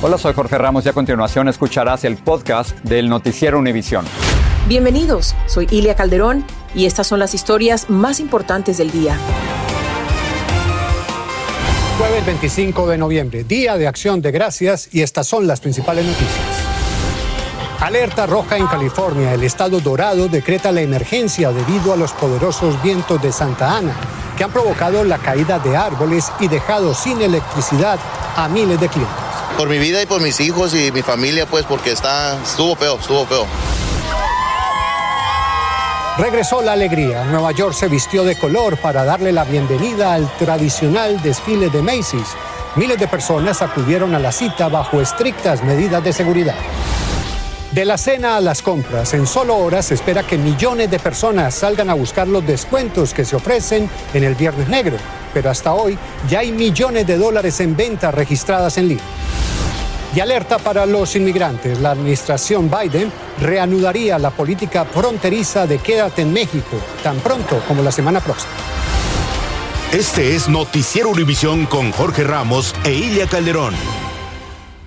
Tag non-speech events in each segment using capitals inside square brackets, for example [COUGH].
Hola, soy Jorge Ramos y a continuación escucharás el podcast del Noticiero Univisión. Bienvenidos, soy Ilia Calderón y estas son las historias más importantes del día. Jueves 25 de noviembre, Día de Acción de Gracias y estas son las principales noticias. Alerta roja en California. El estado dorado decreta la emergencia debido a los poderosos vientos de Santa Ana que han provocado la caída de árboles y dejado sin electricidad a miles de clientes por mi vida y por mis hijos y mi familia, pues, porque está, estuvo feo, estuvo feo. Regresó la alegría. Nueva York se vistió de color para darle la bienvenida al tradicional desfile de Macy's. Miles de personas acudieron a la cita bajo estrictas medidas de seguridad. De la cena a las compras, en solo horas se espera que millones de personas salgan a buscar los descuentos que se ofrecen en el Viernes Negro, pero hasta hoy ya hay millones de dólares en ventas registradas en línea. Y alerta para los inmigrantes. La administración Biden reanudaría la política fronteriza de quédate en México tan pronto como la semana próxima. Este es Noticiero Univisión con Jorge Ramos e Ilia Calderón.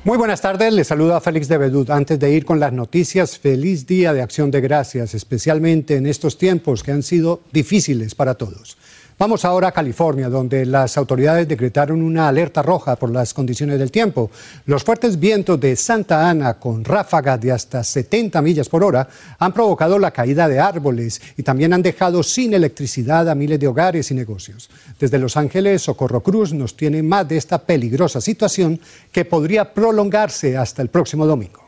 Muy buenas tardes, les saluda Félix de Bedut. Antes de ir con las noticias, feliz día de acción de gracias, especialmente en estos tiempos que han sido difíciles para todos. Vamos ahora a California, donde las autoridades decretaron una alerta roja por las condiciones del tiempo. Los fuertes vientos de Santa Ana, con ráfagas de hasta 70 millas por hora, han provocado la caída de árboles y también han dejado sin electricidad a miles de hogares y negocios. Desde Los Ángeles, Socorro Cruz nos tiene más de esta peligrosa situación que podría prolongarse hasta el próximo domingo.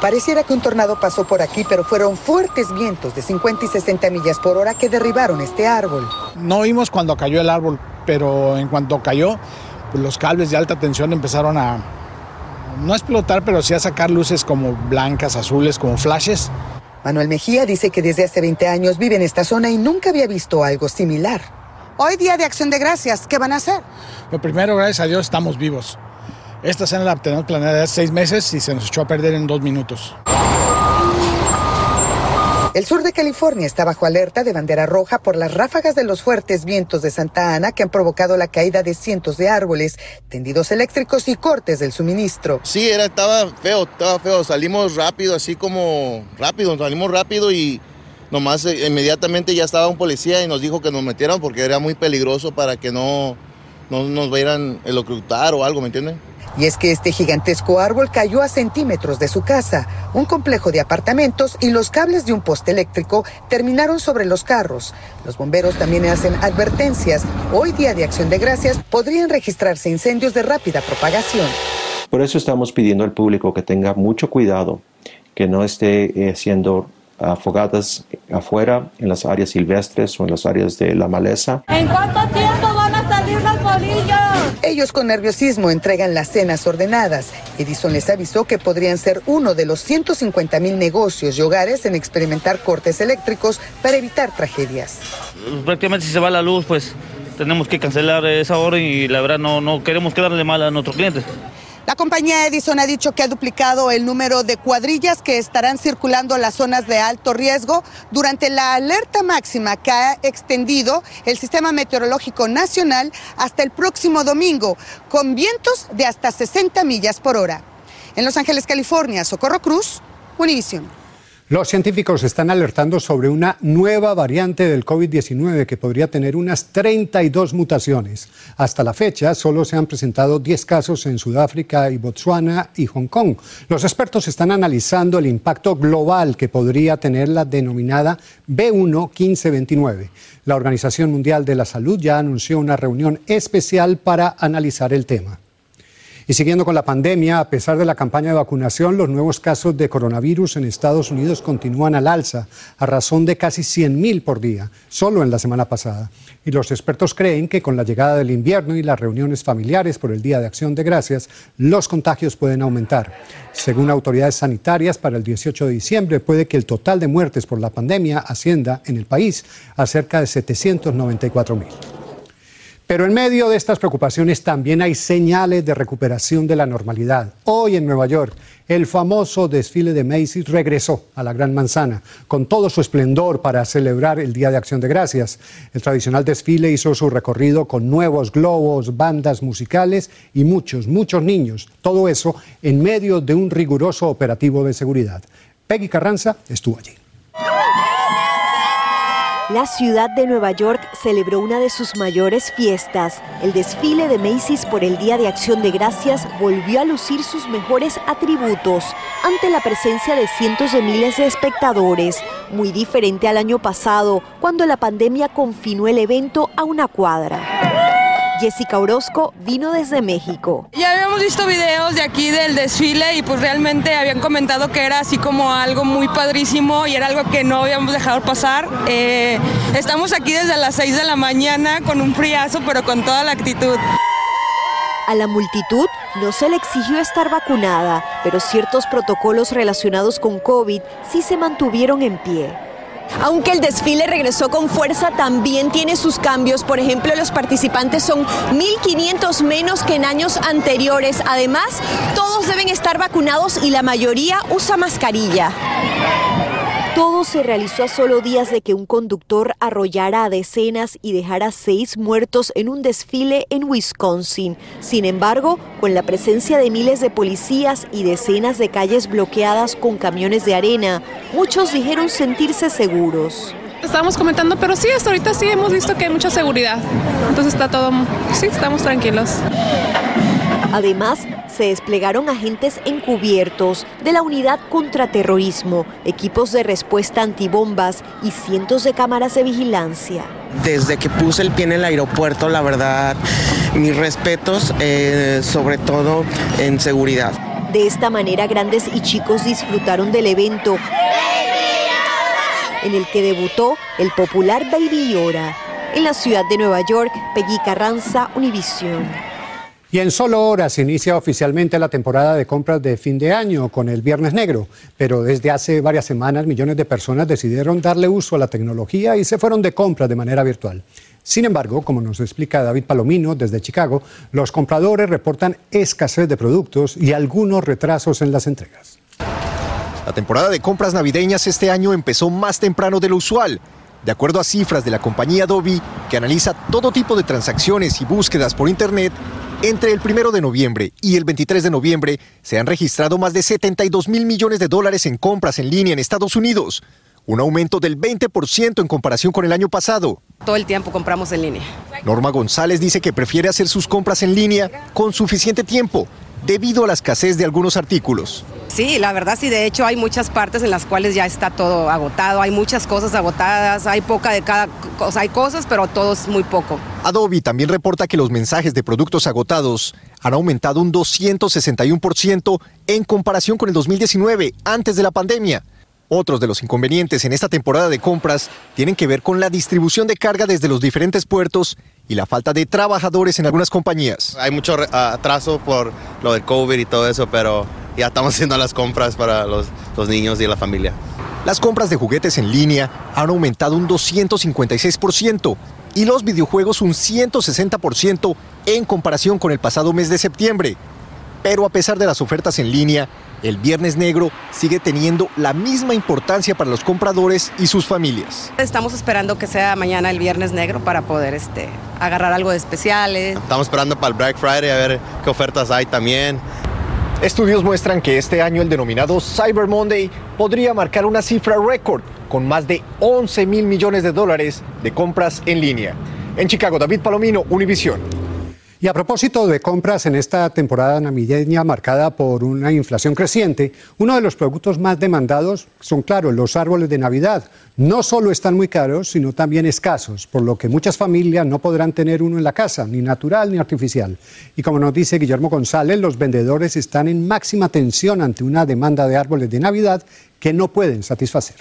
Pareciera que un tornado pasó por aquí, pero fueron fuertes vientos de 50 y 60 millas por hora que derribaron este árbol. No vimos cuando cayó el árbol, pero en cuanto cayó, pues los cables de alta tensión empezaron a no a explotar, pero sí a sacar luces como blancas, azules, como flashes. Manuel Mejía dice que desde hace 20 años vive en esta zona y nunca había visto algo similar. Hoy día de acción de gracias, ¿qué van a hacer? Lo primero, gracias a Dios, estamos vivos. Esta cena la tenemos planeada hace seis meses y se nos echó a perder en dos minutos. El sur de California está bajo alerta de bandera roja por las ráfagas de los fuertes vientos de Santa Ana que han provocado la caída de cientos de árboles, tendidos eléctricos y cortes del suministro. Sí, era, estaba feo, estaba feo. Salimos rápido, así como rápido, salimos rápido y nomás eh, inmediatamente ya estaba un policía y nos dijo que nos metieran porque era muy peligroso para que no, no nos vieran el ocultar o algo, ¿me entienden? Y es que este gigantesco árbol cayó a centímetros de su casa, un complejo de apartamentos y los cables de un poste eléctrico terminaron sobre los carros. Los bomberos también hacen advertencias. Hoy día de acción de gracias podrían registrarse incendios de rápida propagación. Por eso estamos pidiendo al público que tenga mucho cuidado, que no esté eh, siendo afogadas afuera en las áreas silvestres o en las áreas de la maleza. ¿En cuánto tiempo van a salir los bolillos? Ellos con nerviosismo entregan las cenas ordenadas. Edison les avisó que podrían ser uno de los 150 mil negocios y hogares en experimentar cortes eléctricos para evitar tragedias. Prácticamente si se va la luz, pues tenemos que cancelar esa hora y la verdad no, no queremos quedarle mal a nuestros clientes. La compañía Edison ha dicho que ha duplicado el número de cuadrillas que estarán circulando las zonas de alto riesgo durante la alerta máxima que ha extendido el Sistema Meteorológico Nacional hasta el próximo domingo, con vientos de hasta 60 millas por hora. En Los Ángeles, California, Socorro Cruz, Univision. Los científicos están alertando sobre una nueva variante del COVID-19 que podría tener unas 32 mutaciones. Hasta la fecha solo se han presentado 10 casos en Sudáfrica y Botswana y Hong Kong. Los expertos están analizando el impacto global que podría tener la denominada B1-1529. La Organización Mundial de la Salud ya anunció una reunión especial para analizar el tema. Y siguiendo con la pandemia, a pesar de la campaña de vacunación, los nuevos casos de coronavirus en Estados Unidos continúan al alza, a razón de casi 100.000 por día, solo en la semana pasada. Y los expertos creen que con la llegada del invierno y las reuniones familiares por el Día de Acción de Gracias, los contagios pueden aumentar. Según autoridades sanitarias, para el 18 de diciembre puede que el total de muertes por la pandemia ascienda en el país a cerca de 794.000. Pero en medio de estas preocupaciones también hay señales de recuperación de la normalidad. Hoy en Nueva York, el famoso desfile de Macy's regresó a la Gran Manzana con todo su esplendor para celebrar el Día de Acción de Gracias. El tradicional desfile hizo su recorrido con nuevos globos, bandas musicales y muchos, muchos niños. Todo eso en medio de un riguroso operativo de seguridad. Peggy Carranza estuvo allí. La ciudad de Nueva York celebró una de sus mayores fiestas. El desfile de Macy's por el Día de Acción de Gracias volvió a lucir sus mejores atributos ante la presencia de cientos de miles de espectadores, muy diferente al año pasado, cuando la pandemia confinó el evento a una cuadra. Jessica Orozco vino desde México. Ya habíamos visto videos de aquí del desfile y pues realmente habían comentado que era así como algo muy padrísimo y era algo que no habíamos dejado pasar. Eh, estamos aquí desde las 6 de la mañana con un friazo pero con toda la actitud. A la multitud no se le exigió estar vacunada, pero ciertos protocolos relacionados con COVID sí se mantuvieron en pie. Aunque el desfile regresó con fuerza, también tiene sus cambios. Por ejemplo, los participantes son 1.500 menos que en años anteriores. Además, todos deben estar vacunados y la mayoría usa mascarilla. Todo se realizó a solo días de que un conductor arrollara a decenas y dejara seis muertos en un desfile en Wisconsin. Sin embargo, con la presencia de miles de policías y decenas de calles bloqueadas con camiones de arena, muchos dijeron sentirse seguros. Estábamos comentando, pero sí, hasta ahorita sí hemos visto que hay mucha seguridad. Entonces está todo, sí, estamos tranquilos. Además, se desplegaron agentes encubiertos de la Unidad Contraterrorismo, equipos de respuesta antibombas y cientos de cámaras de vigilancia. Desde que puse el pie en el aeropuerto, la verdad, mis respetos, eh, sobre todo en seguridad. De esta manera, grandes y chicos disfrutaron del evento en el que debutó el popular Baby Llora. En la ciudad de Nueva York, Peggy Carranza, Univisión. Y en solo horas inicia oficialmente la temporada de compras de fin de año con el Viernes Negro, pero desde hace varias semanas millones de personas decidieron darle uso a la tecnología y se fueron de compras de manera virtual. Sin embargo, como nos explica David Palomino desde Chicago, los compradores reportan escasez de productos y algunos retrasos en las entregas. La temporada de compras navideñas este año empezó más temprano de lo usual. De acuerdo a cifras de la compañía Adobe, que analiza todo tipo de transacciones y búsquedas por Internet, entre el 1 de noviembre y el 23 de noviembre se han registrado más de 72 mil millones de dólares en compras en línea en Estados Unidos, un aumento del 20% en comparación con el año pasado. Todo el tiempo compramos en línea. Norma González dice que prefiere hacer sus compras en línea con suficiente tiempo debido a la escasez de algunos artículos. Sí, la verdad sí, de hecho hay muchas partes en las cuales ya está todo agotado, hay muchas cosas agotadas, hay poca de cada cosa, hay cosas, pero todo es muy poco. Adobe también reporta que los mensajes de productos agotados han aumentado un 261% en comparación con el 2019, antes de la pandemia. Otros de los inconvenientes en esta temporada de compras tienen que ver con la distribución de carga desde los diferentes puertos y la falta de trabajadores en algunas compañías. Hay mucho atraso por lo del COVID y todo eso, pero ya estamos [LAUGHS] haciendo las compras para los, los niños y la familia. Las compras de juguetes en línea han aumentado un 256% y los videojuegos un 160% en comparación con el pasado mes de septiembre. Pero a pesar de las ofertas en línea, el Viernes Negro sigue teniendo la misma importancia para los compradores y sus familias. Estamos esperando que sea mañana el Viernes Negro para poder este, agarrar algo de especiales. Estamos esperando para el Black Friday a ver qué ofertas hay también. Estudios muestran que este año el denominado Cyber Monday podría marcar una cifra récord con más de 11 mil millones de dólares de compras en línea. En Chicago, David Palomino, Univision. Y a propósito de compras en esta temporada navideña marcada por una inflación creciente, uno de los productos más demandados son, claro, los árboles de Navidad. No solo están muy caros, sino también escasos, por lo que muchas familias no podrán tener uno en la casa, ni natural ni artificial. Y como nos dice Guillermo González, los vendedores están en máxima tensión ante una demanda de árboles de Navidad que no pueden satisfacer.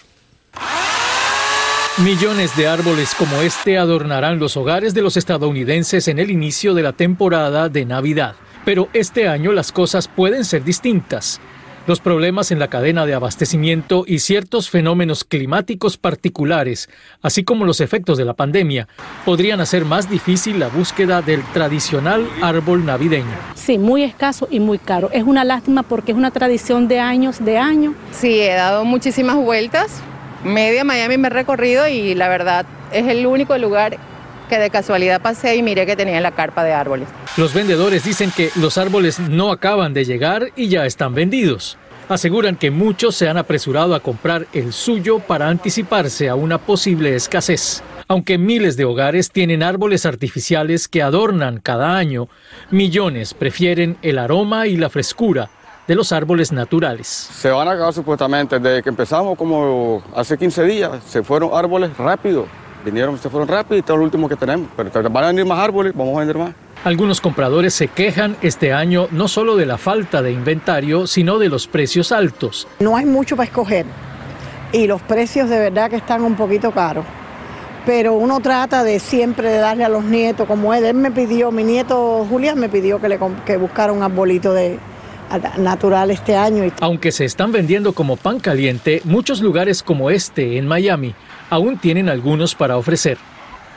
Millones de árboles como este adornarán los hogares de los estadounidenses en el inicio de la temporada de Navidad. Pero este año las cosas pueden ser distintas. Los problemas en la cadena de abastecimiento y ciertos fenómenos climáticos particulares, así como los efectos de la pandemia, podrían hacer más difícil la búsqueda del tradicional árbol navideño. Sí, muy escaso y muy caro. Es una lástima porque es una tradición de años, de años. Sí, he dado muchísimas vueltas. Media Miami me he recorrido y la verdad es el único lugar que de casualidad pasé y miré que tenía la carpa de árboles. Los vendedores dicen que los árboles no acaban de llegar y ya están vendidos. Aseguran que muchos se han apresurado a comprar el suyo para anticiparse a una posible escasez. Aunque miles de hogares tienen árboles artificiales que adornan cada año, millones prefieren el aroma y la frescura de los árboles naturales. Se van a acabar supuestamente, desde que empezamos como hace 15 días, se fueron árboles rápido, vinieron, se fueron rápido y todo lo último que tenemos, pero van a venir más árboles, vamos a vender más. Algunos compradores se quejan este año no solo de la falta de inventario, sino de los precios altos. No hay mucho para escoger y los precios de verdad que están un poquito caros. Pero uno trata de siempre de darle a los nietos, como él, él me pidió, mi nieto Julián me pidió que, le, que buscara un arbolito de, natural este año. Aunque se están vendiendo como pan caliente, muchos lugares como este en Miami aún tienen algunos para ofrecer.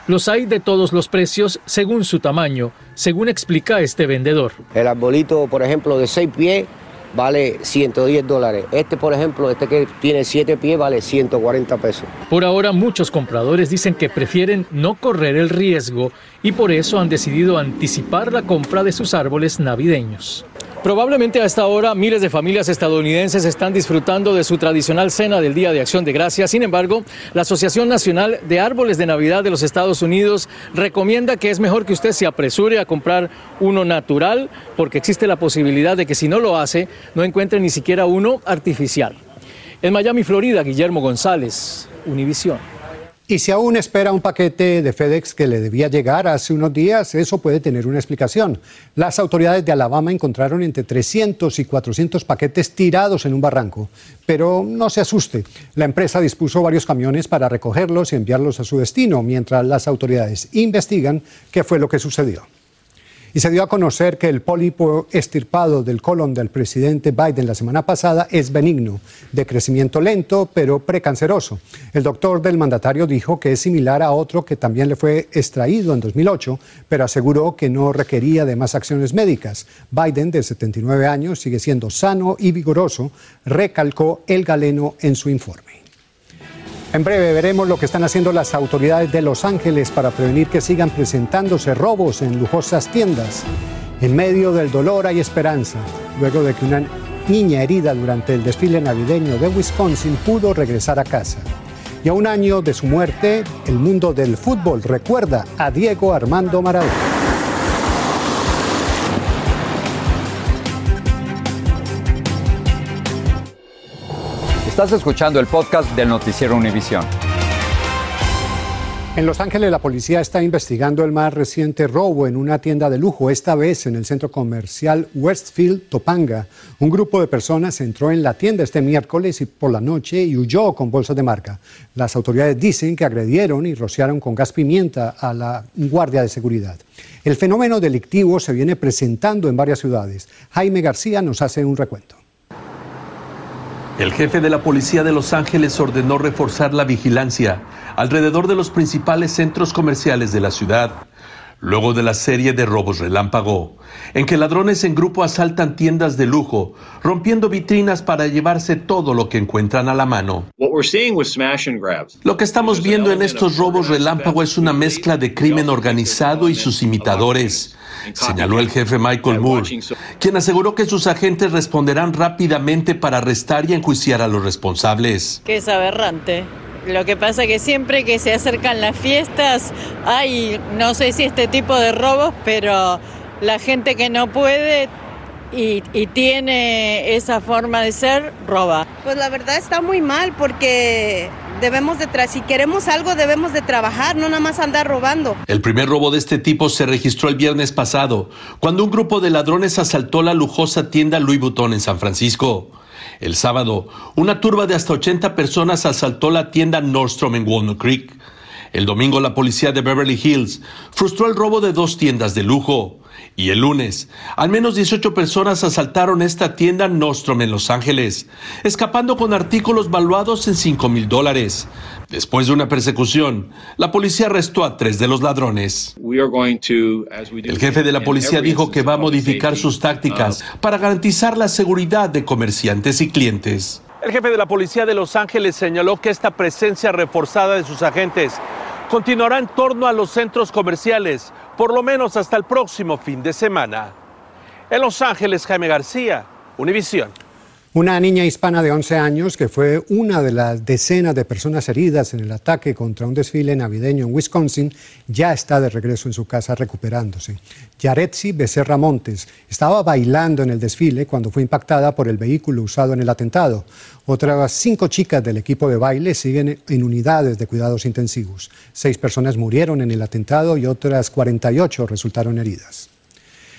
Los hay de todos los precios según su tamaño, según explica este vendedor. El arbolito, por ejemplo, de 6 pies vale 110 dólares. Este, por ejemplo, este que tiene 7 pies vale 140 pesos. Por ahora, muchos compradores dicen que prefieren no correr el riesgo y por eso han decidido anticipar la compra de sus árboles navideños. Probablemente a esta hora miles de familias estadounidenses están disfrutando de su tradicional cena del Día de Acción de Gracias. Sin embargo, la Asociación Nacional de Árboles de Navidad de los Estados Unidos recomienda que es mejor que usted se apresure a comprar uno natural porque existe la posibilidad de que si no lo hace, no encuentre ni siquiera uno artificial. En Miami, Florida, Guillermo González, Univisión. Y si aún espera un paquete de FedEx que le debía llegar hace unos días, eso puede tener una explicación. Las autoridades de Alabama encontraron entre 300 y 400 paquetes tirados en un barranco. Pero no se asuste, la empresa dispuso varios camiones para recogerlos y enviarlos a su destino, mientras las autoridades investigan qué fue lo que sucedió y se dio a conocer que el pólipo estirpado del colon del presidente Biden la semana pasada es benigno, de crecimiento lento, pero precanceroso. El doctor del mandatario dijo que es similar a otro que también le fue extraído en 2008, pero aseguró que no requería de más acciones médicas. Biden, de 79 años, sigue siendo sano y vigoroso, recalcó el galeno en su informe. En breve veremos lo que están haciendo las autoridades de Los Ángeles para prevenir que sigan presentándose robos en lujosas tiendas. En medio del dolor hay esperanza, luego de que una niña herida durante el desfile navideño de Wisconsin pudo regresar a casa. Y a un año de su muerte, el mundo del fútbol recuerda a Diego Armando Maradona. Estás escuchando el podcast del noticiero Univisión. En Los Ángeles la policía está investigando el más reciente robo en una tienda de lujo, esta vez en el centro comercial Westfield Topanga. Un grupo de personas entró en la tienda este miércoles y por la noche y huyó con bolsas de marca. Las autoridades dicen que agredieron y rociaron con gas pimienta a la guardia de seguridad. El fenómeno delictivo se viene presentando en varias ciudades. Jaime García nos hace un recuento. El jefe de la policía de Los Ángeles ordenó reforzar la vigilancia alrededor de los principales centros comerciales de la ciudad, luego de la serie de robos relámpago, en que ladrones en grupo asaltan tiendas de lujo, rompiendo vitrinas para llevarse todo lo que encuentran a la mano. Lo que estamos viendo en estos robos relámpago es una mezcla de crimen organizado y sus imitadores señaló el jefe Michael Moore, quien aseguró que sus agentes responderán rápidamente para arrestar y enjuiciar a los responsables. Que es aberrante. Lo que pasa es que siempre que se acercan las fiestas hay, no sé si este tipo de robos, pero la gente que no puede y, y, tiene esa forma de ser, roba. Pues la verdad está muy mal porque debemos de si queremos algo debemos de trabajar, no nada más andar robando. El primer robo de este tipo se registró el viernes pasado, cuando un grupo de ladrones asaltó la lujosa tienda Louis Vuitton en San Francisco. El sábado, una turba de hasta 80 personas asaltó la tienda Nordstrom en Walnut Creek. El domingo la policía de Beverly Hills frustró el robo de dos tiendas de lujo. Y el lunes, al menos 18 personas asaltaron esta tienda Nostrom en Los Ángeles, escapando con artículos valuados en 5 mil dólares. Después de una persecución, la policía arrestó a tres de los ladrones. El jefe de la policía dijo que va a modificar sus tácticas para garantizar la seguridad de comerciantes y clientes. El jefe de la policía de Los Ángeles señaló que esta presencia reforzada de sus agentes continuará en torno a los centros comerciales por lo menos hasta el próximo fin de semana. En Los Ángeles, Jaime García, Univisión. Una niña hispana de 11 años, que fue una de las decenas de personas heridas en el ataque contra un desfile navideño en Wisconsin, ya está de regreso en su casa recuperándose. Yaretsi Becerra Montes estaba bailando en el desfile cuando fue impactada por el vehículo usado en el atentado. Otras cinco chicas del equipo de baile siguen en unidades de cuidados intensivos. Seis personas murieron en el atentado y otras 48 resultaron heridas.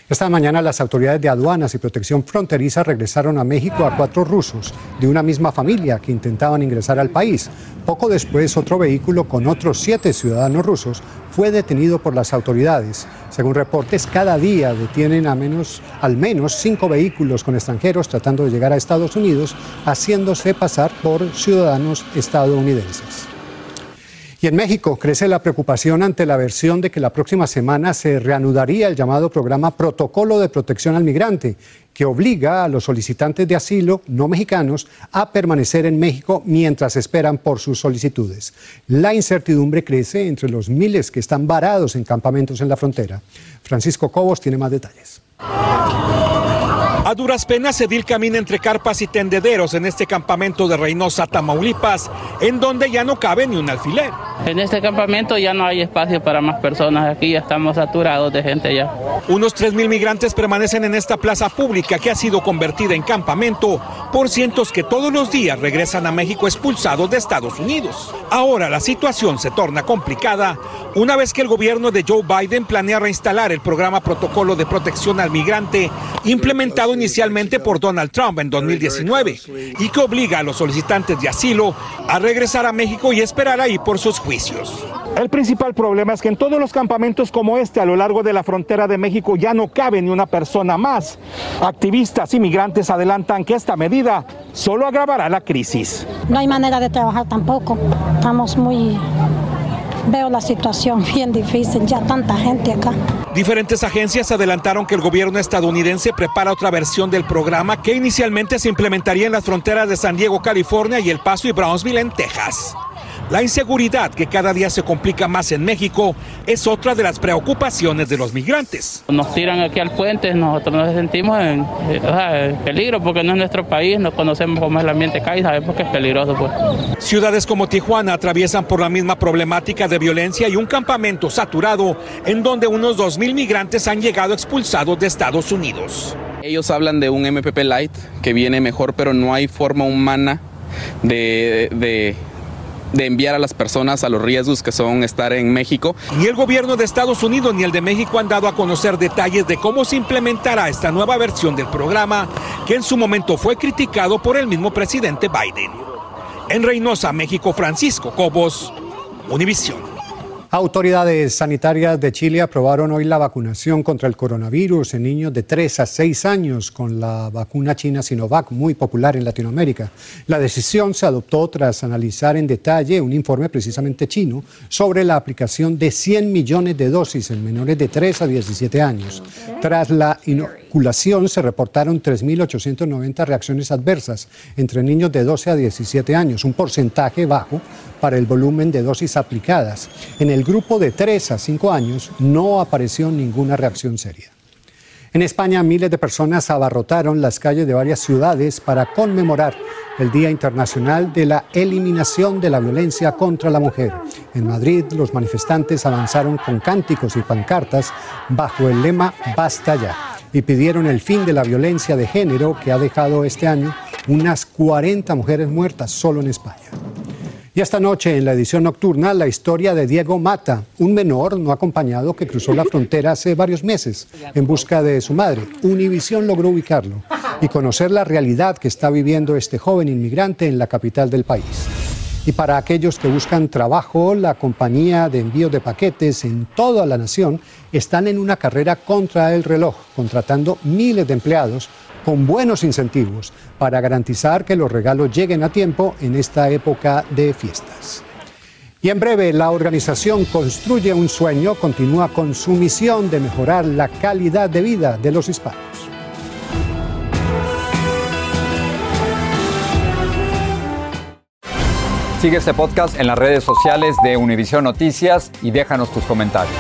Esta mañana las autoridades de aduanas y protección fronteriza regresaron a México a cuatro rusos de una misma familia que intentaban ingresar al país. Poco después, otro vehículo con otros siete ciudadanos rusos fue detenido por las autoridades. Según reportes, cada día detienen a menos, al menos cinco vehículos con extranjeros tratando de llegar a Estados Unidos, haciéndose pasar por ciudadanos estadounidenses. Y en México crece la preocupación ante la versión de que la próxima semana se reanudaría el llamado programa Protocolo de Protección al Migrante, que obliga a los solicitantes de asilo no mexicanos a permanecer en México mientras esperan por sus solicitudes. La incertidumbre crece entre los miles que están varados en campamentos en la frontera. Francisco Cobos tiene más detalles. A duras penas, Edil camina entre carpas y tendederos en este campamento de Reynosa, Tamaulipas, en donde ya no cabe ni un alfiler. En este campamento ya no hay espacio para más personas, aquí ya estamos saturados de gente ya. Unos 3.000 migrantes permanecen en esta plaza pública que ha sido convertida en campamento por cientos que todos los días regresan a México expulsados de Estados Unidos. Ahora la situación se torna complicada una vez que el gobierno de Joe Biden planea reinstalar el programa Protocolo de Protección al Migrante implementado inicialmente por Donald Trump en 2019 y que obliga a los solicitantes de asilo a regresar a México y esperar ahí por sus juicios. El principal problema es que en todos los campamentos como este a lo largo de la frontera de México ya no cabe ni una persona más. Activistas y migrantes adelantan que esta medida solo agravará la crisis. No hay manera de trabajar tampoco. Estamos muy veo la situación [LAUGHS] bien difícil, ya tanta gente acá. Diferentes agencias adelantaron que el gobierno estadounidense prepara otra versión del programa que inicialmente se implementaría en las fronteras de San Diego, California y El Paso y Brownsville en Texas. La inseguridad que cada día se complica más en México es otra de las preocupaciones de los migrantes. Nos tiran aquí al puente, nosotros nos sentimos en, peligro porque no es nuestro país, no conocemos cómo es el ambiente acá y sabemos que es peligroso. Pues. Ciudades como Tijuana atraviesan por la misma problemática de violencia y un campamento saturado en donde unos 2.000 migrantes han llegado expulsados de Estados Unidos. Ellos hablan de un MPP Light que viene mejor, pero no hay forma humana de, de de enviar a las personas a los riesgos que son estar en México. Ni el gobierno de Estados Unidos ni el de México han dado a conocer detalles de cómo se implementará esta nueva versión del programa, que en su momento fue criticado por el mismo presidente Biden. En Reynosa, México, Francisco Cobos, Univisión. Autoridades sanitarias de Chile aprobaron hoy la vacunación contra el coronavirus en niños de 3 a 6 años con la vacuna china Sinovac, muy popular en Latinoamérica. La decisión se adoptó tras analizar en detalle un informe precisamente chino sobre la aplicación de 100 millones de dosis en menores de 3 a 17 años. Tras la inoculación se reportaron 3.890 reacciones adversas entre niños de 12 a 17 años, un porcentaje bajo para el volumen de dosis aplicadas. En el grupo de 3 a 5 años no apareció ninguna reacción seria. En España, miles de personas abarrotaron las calles de varias ciudades para conmemorar el Día Internacional de la Eliminación de la Violencia contra la Mujer. En Madrid, los manifestantes avanzaron con cánticos y pancartas bajo el lema Basta ya y pidieron el fin de la violencia de género que ha dejado este año unas 40 mujeres muertas solo en España. Y esta noche en la edición nocturna la historia de Diego Mata, un menor no acompañado que cruzó la frontera hace varios meses en busca de su madre. Univisión logró ubicarlo y conocer la realidad que está viviendo este joven inmigrante en la capital del país. Y para aquellos que buscan trabajo, la compañía de envío de paquetes en toda la nación están en una carrera contra el reloj, contratando miles de empleados con buenos incentivos para garantizar que los regalos lleguen a tiempo en esta época de fiestas. Y en breve, la organización Construye un Sueño continúa con su misión de mejorar la calidad de vida de los hispanos. Sigue este podcast en las redes sociales de Univision Noticias y déjanos tus comentarios.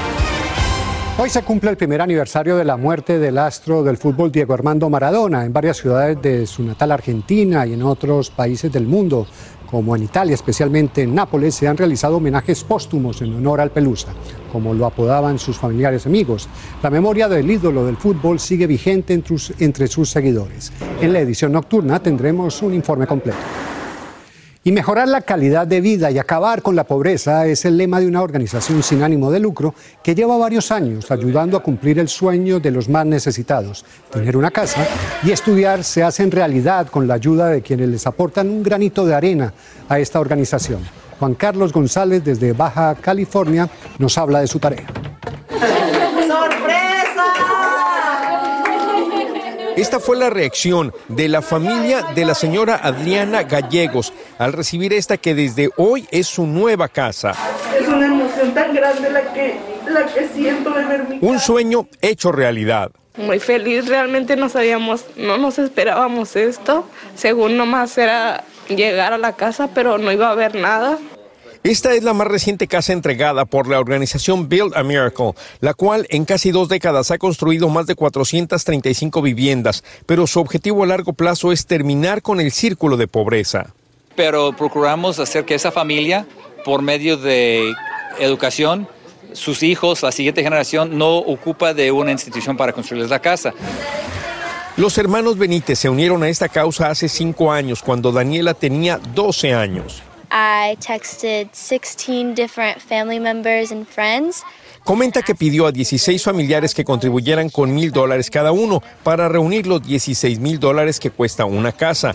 Hoy se cumple el primer aniversario de la muerte del astro del fútbol Diego Armando Maradona en varias ciudades de su natal Argentina y en otros países del mundo, como en Italia, especialmente en Nápoles, se han realizado homenajes póstumos en honor al Pelusa, como lo apodaban sus familiares y amigos. La memoria del ídolo del fútbol sigue vigente entre sus seguidores. En la edición nocturna tendremos un informe completo. Y mejorar la calidad de vida y acabar con la pobreza es el lema de una organización sin ánimo de lucro que lleva varios años ayudando a cumplir el sueño de los más necesitados. Tener una casa y estudiar se hacen realidad con la ayuda de quienes les aportan un granito de arena a esta organización. Juan Carlos González desde Baja California nos habla de su tarea. Esta fue la reacción de la familia de la señora Adriana Gallegos al recibir esta que desde hoy es su nueva casa. Es una emoción tan grande la que, la que siento de ver mi Un sueño hecho realidad. Muy feliz, realmente no sabíamos, no nos esperábamos esto. Según nomás era llegar a la casa, pero no iba a haber nada. Esta es la más reciente casa entregada por la organización Build a Miracle, la cual en casi dos décadas ha construido más de 435 viviendas, pero su objetivo a largo plazo es terminar con el círculo de pobreza. Pero procuramos hacer que esa familia, por medio de educación, sus hijos, la siguiente generación, no ocupa de una institución para construirles la casa. Los hermanos Benítez se unieron a esta causa hace cinco años, cuando Daniela tenía 12 años. I texted 16 different family members and friends. Comenta que pidió a 16 familiares que contribuyeran con mil dólares cada uno para reunir los 16 mil dólares que cuesta una casa.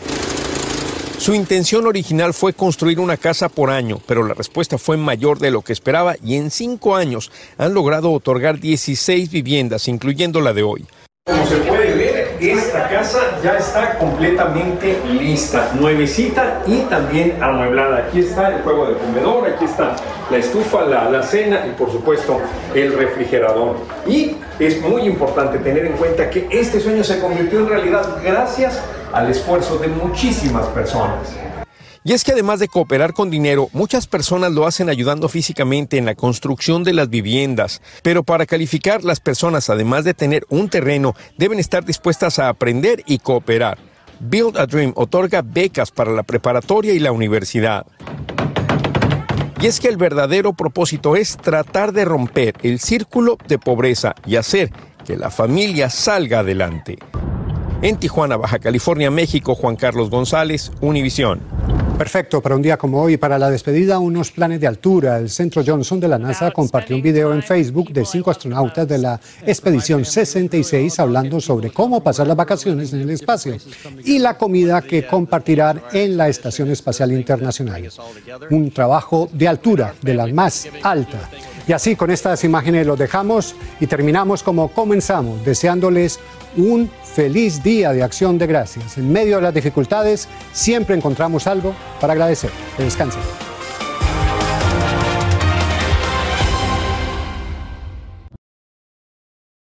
Su intención original fue construir una casa por año, pero la respuesta fue mayor de lo que esperaba y en cinco años han logrado otorgar 16 viviendas, incluyendo la de hoy. Como se puede ver, esta casa ya está completamente lista, nuevecita y también amueblada. Aquí está el juego de comedor, aquí está la estufa, la, la cena y por supuesto el refrigerador. Y es muy importante tener en cuenta que este sueño se convirtió en realidad gracias al esfuerzo de muchísimas personas. Y es que además de cooperar con dinero, muchas personas lo hacen ayudando físicamente en la construcción de las viviendas. Pero para calificar, las personas, además de tener un terreno, deben estar dispuestas a aprender y cooperar. Build a Dream otorga becas para la preparatoria y la universidad. Y es que el verdadero propósito es tratar de romper el círculo de pobreza y hacer que la familia salga adelante. En Tijuana, Baja California, México, Juan Carlos González, Univisión. Perfecto, para un día como hoy, para la despedida, unos planes de altura. El Centro Johnson de la NASA compartió un video en Facebook de cinco astronautas de la expedición 66 hablando sobre cómo pasar las vacaciones en el espacio y la comida que compartirán en la Estación Espacial Internacional. Un trabajo de altura, de la más alta. Y así con estas imágenes los dejamos y terminamos como comenzamos, deseándoles un feliz día de acción de gracias. En medio de las dificultades siempre encontramos algo para agradecer. Que descansen.